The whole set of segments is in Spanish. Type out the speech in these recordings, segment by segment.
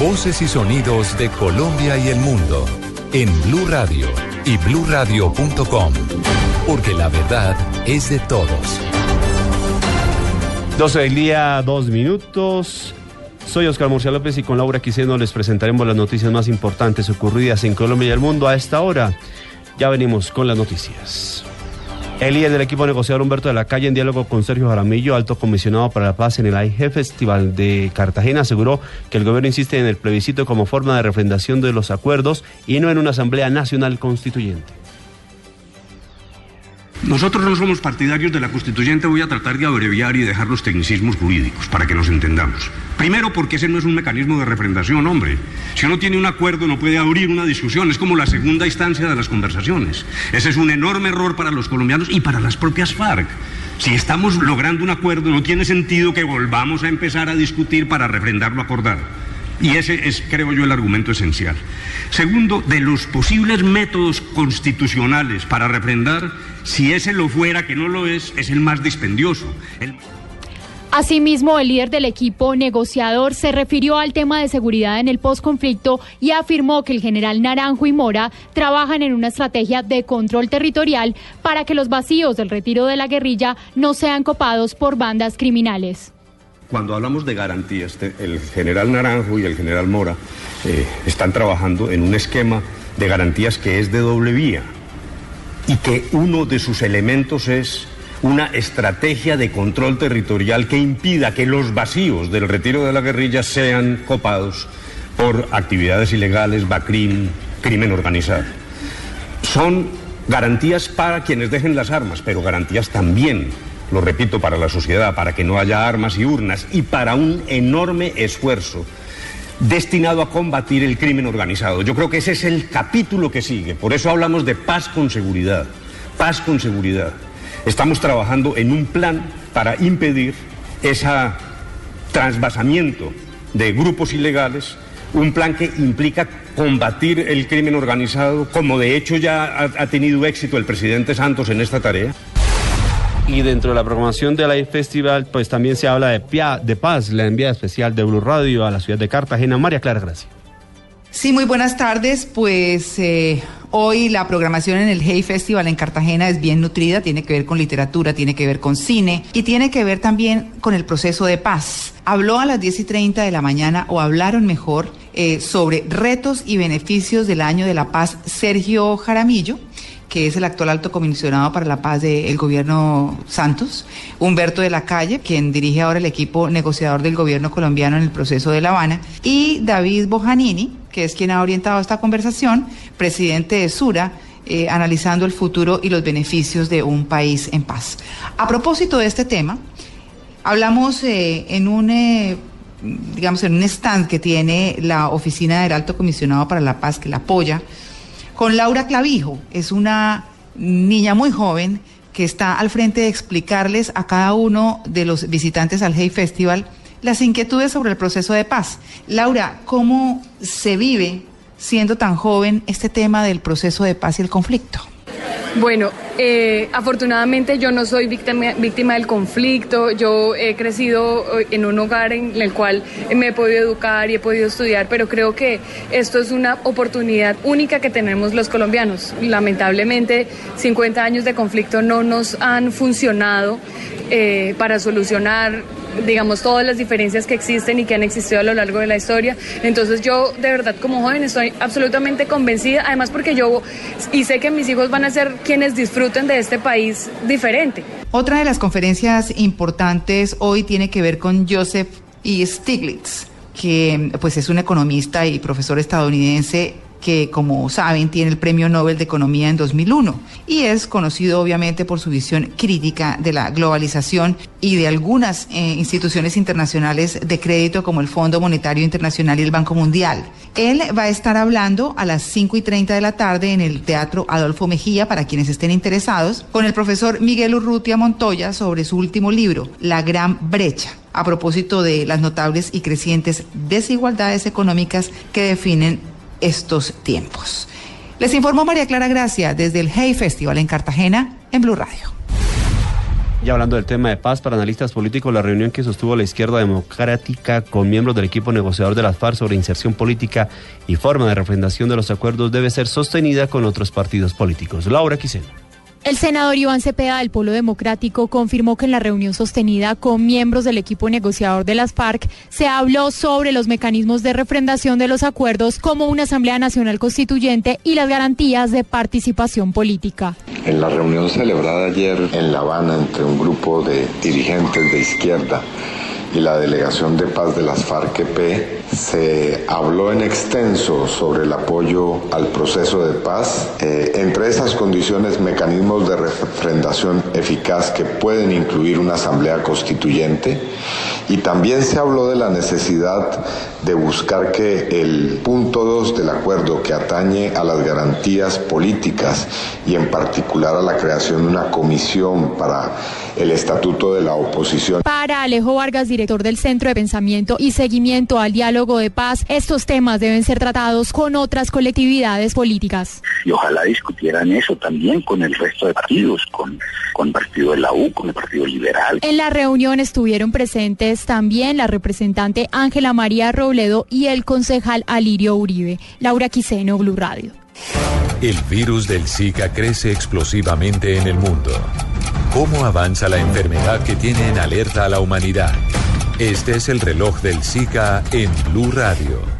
Voces y sonidos de Colombia y el mundo en Blue Radio y BlueRadio.com, porque la verdad es de todos. 12 del día, dos minutos. Soy Oscar Murcia López y con Laura Quiseno les presentaremos las noticias más importantes ocurridas en Colombia y el mundo a esta hora. Ya venimos con las noticias. El líder del equipo negociador Humberto de la Calle, en diálogo con Sergio Jaramillo, alto comisionado para la paz en el AIG Festival de Cartagena, aseguró que el gobierno insiste en el plebiscito como forma de refrendación de los acuerdos y no en una Asamblea Nacional Constituyente. Nosotros no somos partidarios de la constituyente, voy a tratar de abreviar y dejar los tecnicismos jurídicos para que nos entendamos. Primero porque ese no es un mecanismo de refrendación, hombre. Si uno tiene un acuerdo no puede abrir una discusión, es como la segunda instancia de las conversaciones. Ese es un enorme error para los colombianos y para las propias FARC. Si estamos logrando un acuerdo no tiene sentido que volvamos a empezar a discutir para refrendar lo acordado. Y ese es, creo yo, el argumento esencial. Segundo, de los posibles métodos constitucionales para refrendar, si ese lo fuera, que no lo es, es el más dispendioso. Asimismo, el líder del equipo negociador se refirió al tema de seguridad en el posconflicto y afirmó que el general Naranjo y Mora trabajan en una estrategia de control territorial para que los vacíos del retiro de la guerrilla no sean copados por bandas criminales. Cuando hablamos de garantías, el general Naranjo y el general Mora eh, están trabajando en un esquema de garantías que es de doble vía y que uno de sus elementos es una estrategia de control territorial que impida que los vacíos del retiro de la guerrilla sean copados por actividades ilegales, BACRIM, crimen organizado. Son garantías para quienes dejen las armas, pero garantías también lo repito, para la sociedad, para que no haya armas y urnas y para un enorme esfuerzo destinado a combatir el crimen organizado. Yo creo que ese es el capítulo que sigue. Por eso hablamos de paz con seguridad. Paz con seguridad. Estamos trabajando en un plan para impedir ese transvasamiento de grupos ilegales, un plan que implica combatir el crimen organizado, como de hecho ya ha, tenido éxito el presidente Santos en esta tarea. Y dentro de la programación de la Festival, pues también se habla de, Paz, la enviada especial de Blue Radio a la ciudad de Cartagena. María Clara Gracia. Sí, muy buenas tardes. Pues eh, hoy la programación en el Hey Festival en Cartagena es bien nutrida, tiene que ver con literatura, tiene que ver con cine y tiene que ver también con el proceso de paz. Habló a las 10 y 30 de la mañana, o hablaron mejor, eh, sobre retos y beneficios del año de la paz Sergio Jaramillo que es el actual alto comisionado para la paz del gobierno Santos, Humberto de la Calle, quien dirige ahora el equipo negociador del gobierno colombiano en el proceso de La Habana, y David Bojanini, que es quien ha orientado esta conversación, presidente de Sura, eh, analizando el futuro y los beneficios de un país en paz. A propósito de este tema, hablamos eh, en un... Eh, digamos, en un stand que tiene la oficina del alto comisionado para la paz, que la apoya, con Laura Clavijo. Es una niña muy joven que está al frente de explicarles a cada uno de los visitantes al Hey Festival las inquietudes sobre el proceso de paz. Laura, ¿cómo se vive siendo tan joven este tema del proceso de paz y el conflicto? Bueno, eh, afortunadamente yo no soy víctima, del conflicto, yo he crecido eh, en un hogar en el cual me he podido educar y he podido estudiar, pero creo que esto es una oportunidad única que tenemos los colombianos. Lamentablemente, 50 años de conflicto no nos han funcionado eh, para solucionar digamos, todas las diferencias que existen y que han existido a lo largo de la historia. Entonces yo, de verdad, como joven, estoy absolutamente convencida, además porque yo, y sé que mis hijos van a ser quienes disfruten de este país diferente. Otra de las conferencias importantes hoy tiene que ver con Joseph E. Stiglitz que pues es un economista y profesor estadounidense que como saben tiene el Premio Nobel de Economía en 2001 y es conocido obviamente por su visión crítica de la globalización y de algunas eh, instituciones internacionales de crédito como el Fondo Monetario Internacional y el Banco Mundial. Él va a estar hablando a las 5 y 30 de la tarde en el Teatro Adolfo Mejía, para quienes estén interesados, con el profesor Miguel Urrutia Montoya sobre su último libro, La Gran Brecha a propósito de las notables y crecientes desigualdades económicas que definen estos tiempos. Les informó María Clara Gracia desde el Hey Festival en Cartagena, en Blue Radio. Y hablando del tema de paz, para analistas políticos, la reunión que sostuvo la izquierda democrática con miembros del equipo negociador de las FARC sobre inserción política y forma de refrendación de los acuerdos debe ser sostenida con otros partidos políticos. Laura Quiseno. El senador Iván Cepeda del Polo Democrático confirmó que en la reunión sostenida con miembros del equipo negociador de las FARC se habló sobre los mecanismos de refrendación de los acuerdos como una Asamblea Nacional Constituyente y las garantías de participación política. En la reunión celebrada ayer en La Habana entre un grupo de dirigentes de izquierda y la Delegación de Paz de las FARC-EP, se habló en extenso sobre el apoyo al proceso de paz, eh, entre esas condiciones mecanismos de refrendación eficaz que pueden incluir una asamblea constituyente y también se habló de la necesidad de buscar que el punto 2 del acuerdo que atañe a las garantías políticas y en particular a la creación de una comisión para el estatuto de la oposición. Para Alejo Vargas, director del Centro de Pensamiento y Seguimiento al Diálogo de Paz, estos temas deben ser tratados con otras colectividades políticas. Y ojalá discutieran eso también con el resto de partidos, con, con el partido de la U, con el Partido Liberal. En la reunión estuvieron presentes también la representante Ángela María Robledo y el concejal Alirio Uribe. Laura Quiseno, Blue Radio. El virus del Zika crece explosivamente en el mundo. ¿Cómo avanza la enfermedad que tiene en alerta a la humanidad? Este es el reloj del Zika en Blue Radio.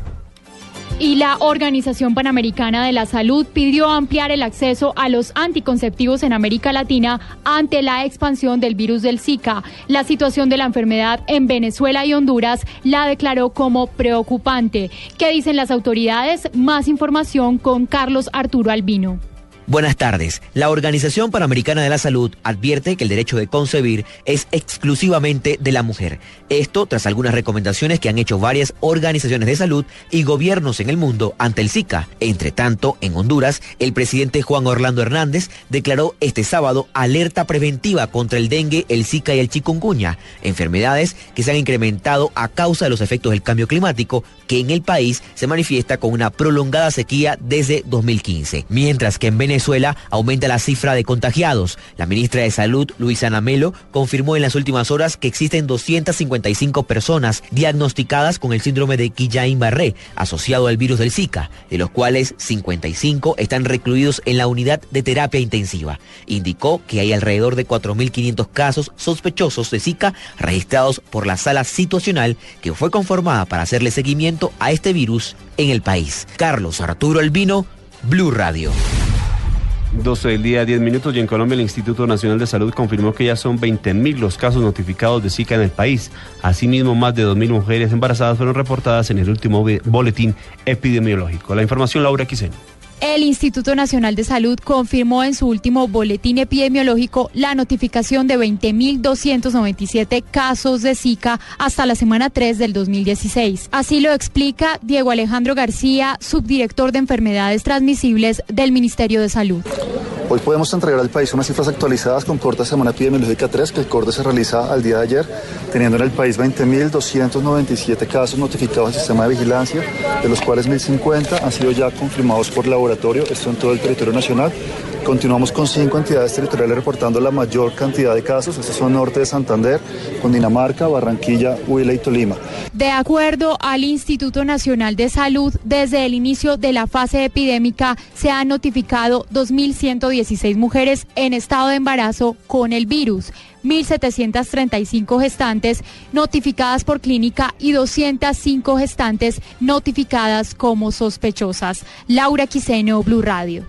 Y la Organización Panamericana de la Salud pidió ampliar el acceso a los anticonceptivos en América Latina ante la expansión del virus del Zika. La situación de la enfermedad en Venezuela y Honduras la declaró como preocupante. ¿Qué dicen las autoridades? Más información con Carlos Arturo Albino. Buenas tardes. La Organización Panamericana de la Salud advierte que el derecho de concebir es exclusivamente de la mujer. Esto tras algunas recomendaciones que han hecho varias organizaciones de salud y gobiernos en el mundo ante el Zika. Entre tanto, en Honduras, el presidente Juan Orlando Hernández declaró este sábado alerta preventiva contra el dengue, el Zika y el chikungunya, enfermedades que se han incrementado a causa de los efectos del cambio climático que en el país se manifiesta con una prolongada sequía desde 2015. Mientras que en Venezuela Venezuela aumenta la cifra de contagiados. La ministra de Salud, Luisana Melo, confirmó en las últimas horas que existen 255 personas diagnosticadas con el síndrome de Guillain-Barré, asociado al virus del Zika, de los cuales 55 están recluidos en la unidad de terapia intensiva. Indicó que hay alrededor de 4.500 casos sospechosos de Zika registrados por la sala situacional que fue conformada para hacerle seguimiento a este virus en el país. Carlos Arturo Albino, Blue Radio. 12 del día, 10 minutos y en Colombia el Instituto Nacional de Salud confirmó que ya son 20.000 los casos notificados de Zika en el país. Asimismo, más de 2.000 mujeres embarazadas fueron reportadas en el último boletín epidemiológico. La información, Laura Quiseno. El Instituto Nacional de Salud confirmó en su último boletín epidemiológico la notificación de 20.297 casos de Zika hasta la semana 3 del 2016. Así lo explica Diego Alejandro García, subdirector de enfermedades transmisibles del Ministerio de Salud. Hoy podemos entregar al país unas cifras actualizadas con corta semana epidemiológica 3, que el corte se realiza al día de ayer, teniendo en el país 20.297 casos notificados al sistema de vigilancia, de los cuales 1.050 han sido ya confirmados por laboratorio, esto en todo el territorio nacional. Continuamos con cinco entidades territoriales reportando la mayor cantidad de casos. Estos son Norte de Santander, Cundinamarca, Barranquilla, Huila y Tolima. De acuerdo al Instituto Nacional de Salud, desde el inicio de la fase epidémica se han notificado 2.116 mujeres en estado de embarazo con el virus. 1.735 gestantes notificadas por clínica y 205 gestantes notificadas como sospechosas. Laura Quiseno, Blue Radio.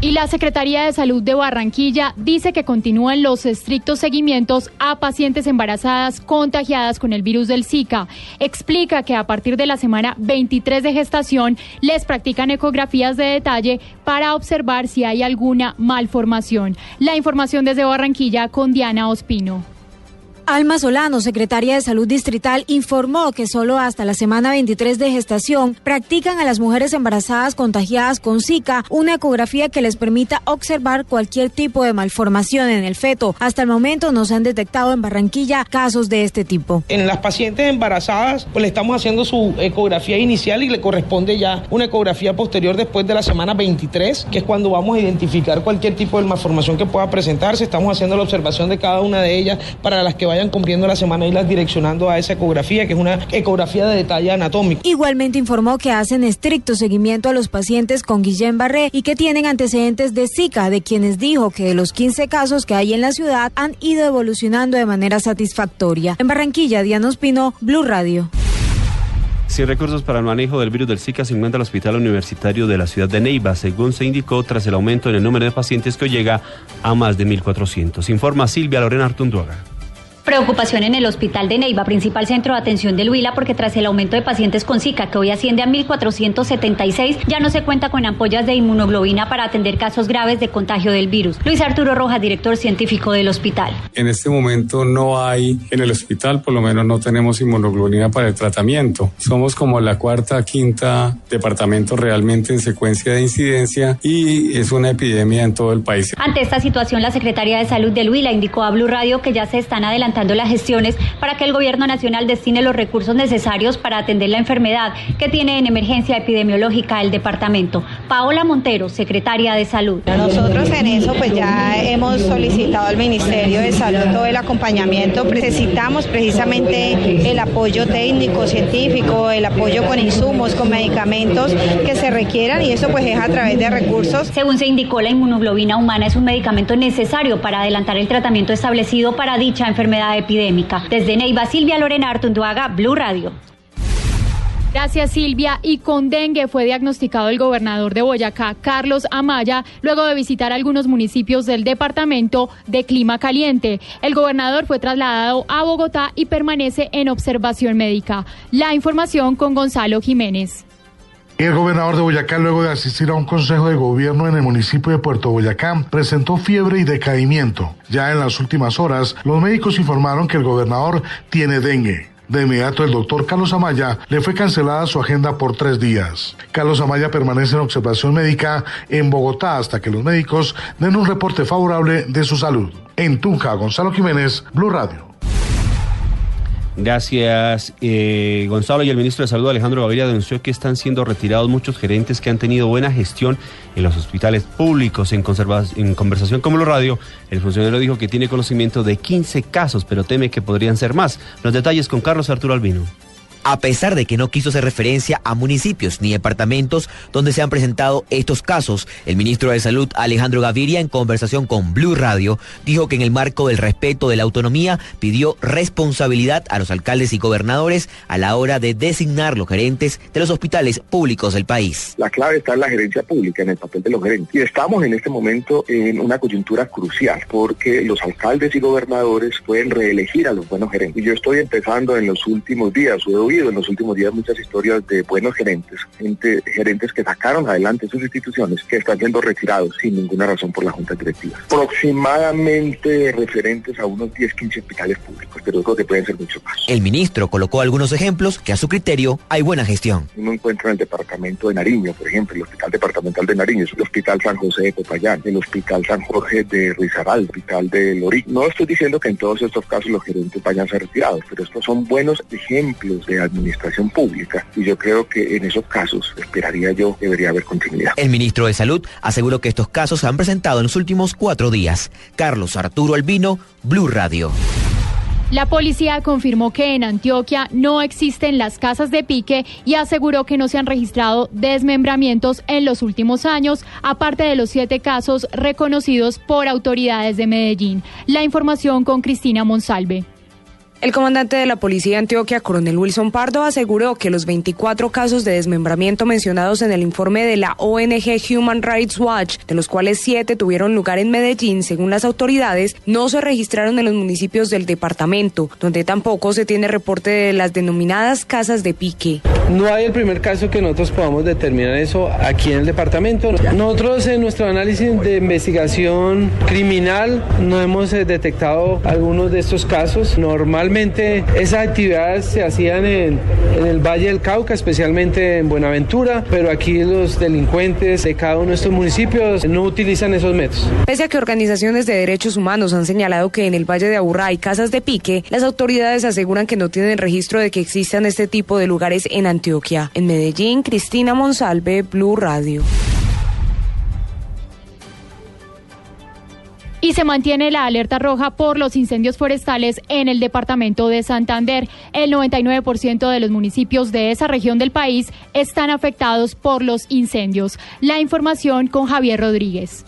Y la Secretaría de Salud de Barranquilla dice que continúan los estrictos seguimientos a pacientes embarazadas contagiadas con el virus del Zika. Explica que a partir de la semana 23 de gestación les practican ecografías de detalle para observar si hay alguna malformación. La información desde Barranquilla con Diana Ospino. Alma Solano, secretaria de Salud Distrital, informó que solo hasta la semana 23 de gestación practican a las mujeres embarazadas contagiadas con Zika una ecografía que les permita observar cualquier tipo de malformación en el feto. Hasta el momento no se han detectado en Barranquilla casos de este tipo. En las pacientes embarazadas, pues le estamos haciendo su ecografía inicial y le corresponde ya una ecografía posterior después de la semana 23, que es cuando vamos a identificar cualquier tipo de malformación que pueda presentarse. Estamos haciendo la observación de cada una de ellas para las que vayan cumpliendo la semana y las direccionando a esa ecografía, que es una ecografía de detalle anatómico. Igualmente informó que hacen estricto seguimiento a los pacientes con Guillain-Barré y que tienen antecedentes de Zika, de quienes dijo que de los 15 casos que hay en la ciudad han ido evolucionando de manera satisfactoria. En Barranquilla, Diana Ospino, Blue Radio. Sin recursos para el manejo del virus del Zika se encuentra el Hospital Universitario de la ciudad de Neiva, según se indicó tras el aumento en el número de pacientes que hoy llega a más de 1.400. Informa Silvia Lorena Artunduaga. Preocupación en el hospital de Neiva, principal centro de atención del Huila, porque tras el aumento de pacientes con Zika, que hoy asciende a 1.476, ya no se cuenta con ampollas de inmunoglobina para atender casos graves de contagio del virus. Luis Arturo Rojas, director científico del hospital. En este momento no hay en el hospital, por lo menos no tenemos inmunoglobina para el tratamiento. Somos como la cuarta, quinta departamento realmente en secuencia de incidencia y es una epidemia en todo el país. Ante esta situación, la Secretaría de Salud del Huila indicó a Blue Radio que ya se están adelantando las gestiones para que el gobierno nacional destine los recursos necesarios para atender la enfermedad que tiene en emergencia epidemiológica el departamento. Paola Montero, secretaria de Salud. Nosotros en eso pues ya hemos solicitado al Ministerio de Salud todo el acompañamiento. Necesitamos precisamente el apoyo técnico, científico, el apoyo con insumos, con medicamentos que se requieran y eso pues es a través de recursos. Según se indicó, la inmunoglobina humana es un medicamento necesario para adelantar el tratamiento establecido para dicha enfermedad epidémica. Desde Neiva, Silvia Lorena Artunduaga, Blue Radio. Gracias Silvia. Y con dengue fue diagnosticado el gobernador de Boyacá, Carlos Amaya, luego de visitar algunos municipios del departamento de clima caliente. El gobernador fue trasladado a Bogotá y permanece en observación médica. La información con Gonzalo Jiménez. El gobernador de Boyacá, luego de asistir a un consejo de gobierno en el municipio de Puerto Boyacá, presentó fiebre y decaimiento. Ya en las últimas horas, los médicos informaron que el gobernador tiene dengue. De inmediato, el doctor Carlos Amaya le fue cancelada su agenda por tres días. Carlos Amaya permanece en observación médica en Bogotá hasta que los médicos den un reporte favorable de su salud. En Tunja, Gonzalo Jiménez, Blue Radio. Gracias, eh, Gonzalo. Y el ministro de Salud, Alejandro Gaviria, denunció que están siendo retirados muchos gerentes que han tenido buena gestión en los hospitales públicos. En, en conversación con Blue Radio, el funcionario dijo que tiene conocimiento de 15 casos, pero teme que podrían ser más. Los detalles con Carlos Arturo Albino a pesar de que no quiso hacer referencia a municipios ni departamentos donde se han presentado estos casos. El ministro de Salud, Alejandro Gaviria, en conversación con Blue Radio, dijo que en el marco del respeto de la autonomía pidió responsabilidad a los alcaldes y gobernadores a la hora de designar los gerentes de los hospitales públicos del país. La clave está en la gerencia pública, en el papel de los gerentes. Y estamos en este momento en una coyuntura crucial porque los alcaldes y gobernadores pueden reelegir a los buenos gerentes. Y yo estoy empezando en los últimos días, en los últimos días muchas historias de buenos gerentes, gente, gerentes que sacaron adelante sus instituciones, que están siendo retirados sin ninguna razón por la Junta Directiva. Aproximadamente referentes a unos 10, 15 hospitales públicos, pero creo que pueden ser mucho más. El ministro colocó algunos ejemplos que a su criterio hay buena gestión. Uno encuentra en el departamento de Nariño, por ejemplo, el Hospital Departamental de Nariño, el Hospital San José de Popayán, el Hospital San Jorge de Ruizaral, el Hospital de Lorí. No estoy diciendo que en todos estos casos los gerentes vayan a ser retirados, pero estos son buenos ejemplos de administración pública y yo creo que en esos casos, esperaría yo, debería haber continuidad. El ministro de Salud aseguró que estos casos se han presentado en los últimos cuatro días. Carlos Arturo Albino, Blue Radio. La policía confirmó que en Antioquia no existen las casas de pique y aseguró que no se han registrado desmembramientos en los últimos años, aparte de los siete casos reconocidos por autoridades de Medellín. La información con Cristina Monsalve. El comandante de la Policía de Antioquia, coronel Wilson Pardo, aseguró que los 24 casos de desmembramiento mencionados en el informe de la ONG Human Rights Watch, de los cuales siete tuvieron lugar en Medellín, según las autoridades, no se registraron en los municipios del departamento, donde tampoco se tiene reporte de las denominadas casas de pique. No hay el primer caso que nosotros podamos determinar eso aquí en el departamento. Nosotros en nuestro análisis de investigación criminal no hemos eh, detectado algunos de estos casos. Normal Normalmente esas actividades se hacían en, en, el Valle del Cauca, especialmente en Buenaventura, pero aquí los delincuentes de cada uno de estos municipios no utilizan esos métodos. Pese a que organizaciones de derechos humanos han señalado que en el Valle de Aburrá hay casas de pique, las autoridades aseguran que no tienen registro de que existan este tipo de lugares en Antioquia. En Medellín, Cristina Monsalve, Blue Radio. y se mantiene la alerta roja por los incendios forestales en el departamento de Santander. El 99% de los municipios de esa región del país están afectados por los incendios. La información con Javier Rodríguez.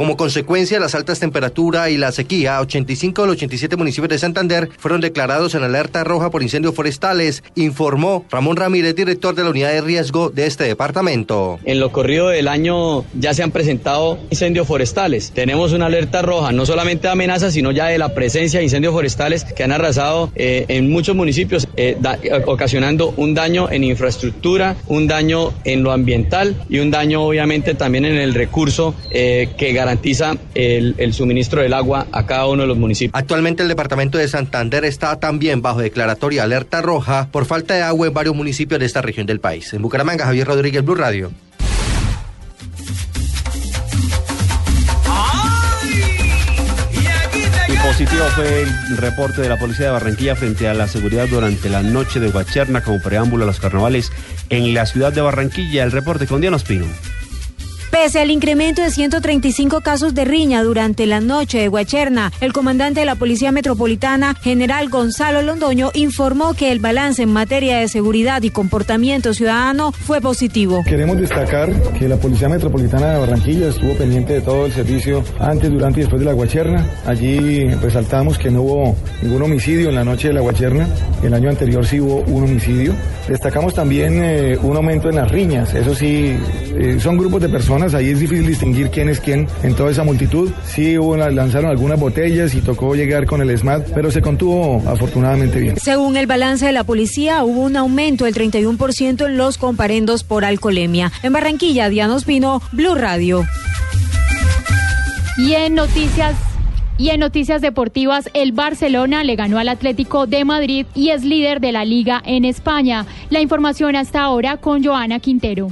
Como consecuencia de las altas temperaturas y la sequía, 85 de los 87 municipios de Santander fueron declarados en alerta roja por incendios forestales, informó Ramón Ramírez, director de la unidad de riesgo de este departamento. En lo corrido del año ya se han presentado incendios forestales. Tenemos una alerta roja, no solamente de amenazas, sino ya de la presencia de incendios forestales que han arrasado eh, en muchos municipios, eh, ocasionando un daño en infraestructura, un daño en lo ambiental y un daño obviamente también en el recurso eh, que garantiza garantiza el, el, suministro del agua a cada uno de los municipios. Actualmente el departamento de Santander está también bajo declaratoria alerta roja por falta de agua en varios municipios de esta región del país. En Bucaramanga, Javier Rodríguez, Blue Radio. Positivo fue el reporte de la policía de Barranquilla frente a la seguridad durante la noche de Guacherna como preámbulo a los carnavales en la ciudad de Barranquilla. El reporte con Diana Espino. Pese al incremento de 135 casos de riña durante la noche de Guacherna, el comandante de la Policía Metropolitana, general Gonzalo Londoño, informó que el balance en materia de seguridad y comportamiento ciudadano fue positivo. Queremos destacar que la Policía Metropolitana de Barranquilla estuvo pendiente de todo el servicio antes, durante y después de la Guacherna. Allí resaltamos que no hubo ningún homicidio en la noche de la Guacherna. El año anterior sí hubo un homicidio. Destacamos también eh, un aumento en las riñas. Eso sí, eh, son grupos de personas ahí es difícil distinguir quién es quién en toda esa multitud. Sí hubo, lanzaron algunas botellas y tocó llegar con el SMAT, pero se contuvo afortunadamente bien. Según el balance de la policía, hubo un aumento del 31% en los comparendos por alcoholemia. En Barranquilla, Diana Ospino, Blue Radio. Y en noticias y en noticias deportivas, el Barcelona le ganó al Atlético de Madrid y es líder de la liga en España. La información hasta ahora con Joana Quintero.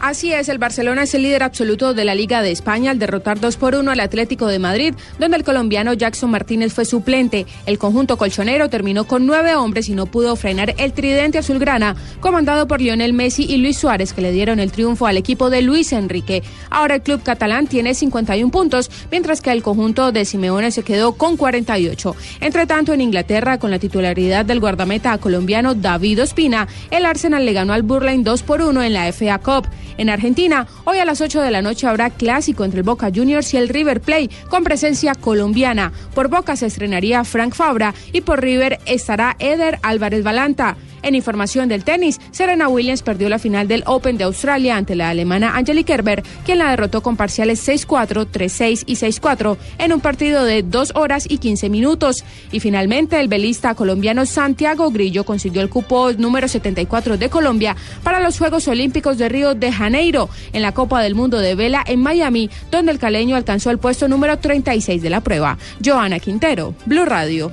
Así es, el Barcelona es el líder absoluto de la Liga de España al derrotar 2 por 1 al Atlético de Madrid, donde el colombiano Jackson Martínez fue suplente. El conjunto colchonero terminó con nueve hombres y no pudo frenar el tridente azulgrana, comandado por Lionel Messi y Luis Suárez, que le dieron el triunfo al equipo de Luis Enrique. Ahora el club catalán tiene 51 puntos, mientras que el conjunto de Simeone se quedó con 48. Entre tanto, en Inglaterra, con la titularidad del guardameta colombiano David Ospina, el Arsenal le ganó al Burlingame 2 por 1 en la FA Cup. En Argentina, hoy a las 8 de la noche habrá clásico entre el Boca Juniors y el River Plate con presencia colombiana. Por Boca se estrenaría Frank Fabra y por River estará Eder Álvarez Balanta. En información del tenis, Serena Williams perdió la final del Open de Australia ante la alemana Angelique Kerber, quien la derrotó con parciales 6-4, 3-6 y 6-4 en un partido de 2 horas y 15 minutos. Y finalmente, el velista colombiano Santiago Grillo consiguió el cupo número 74 de Colombia para los Juegos Olímpicos de Río de Janeiro en la Copa del Mundo de Vela en Miami, donde el caleño alcanzó el puesto número 36 de la prueba. Joana Quintero, Blue Radio.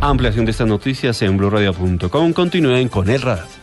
Ampliación de estas noticias en blurradio.com. Continúen con el radar.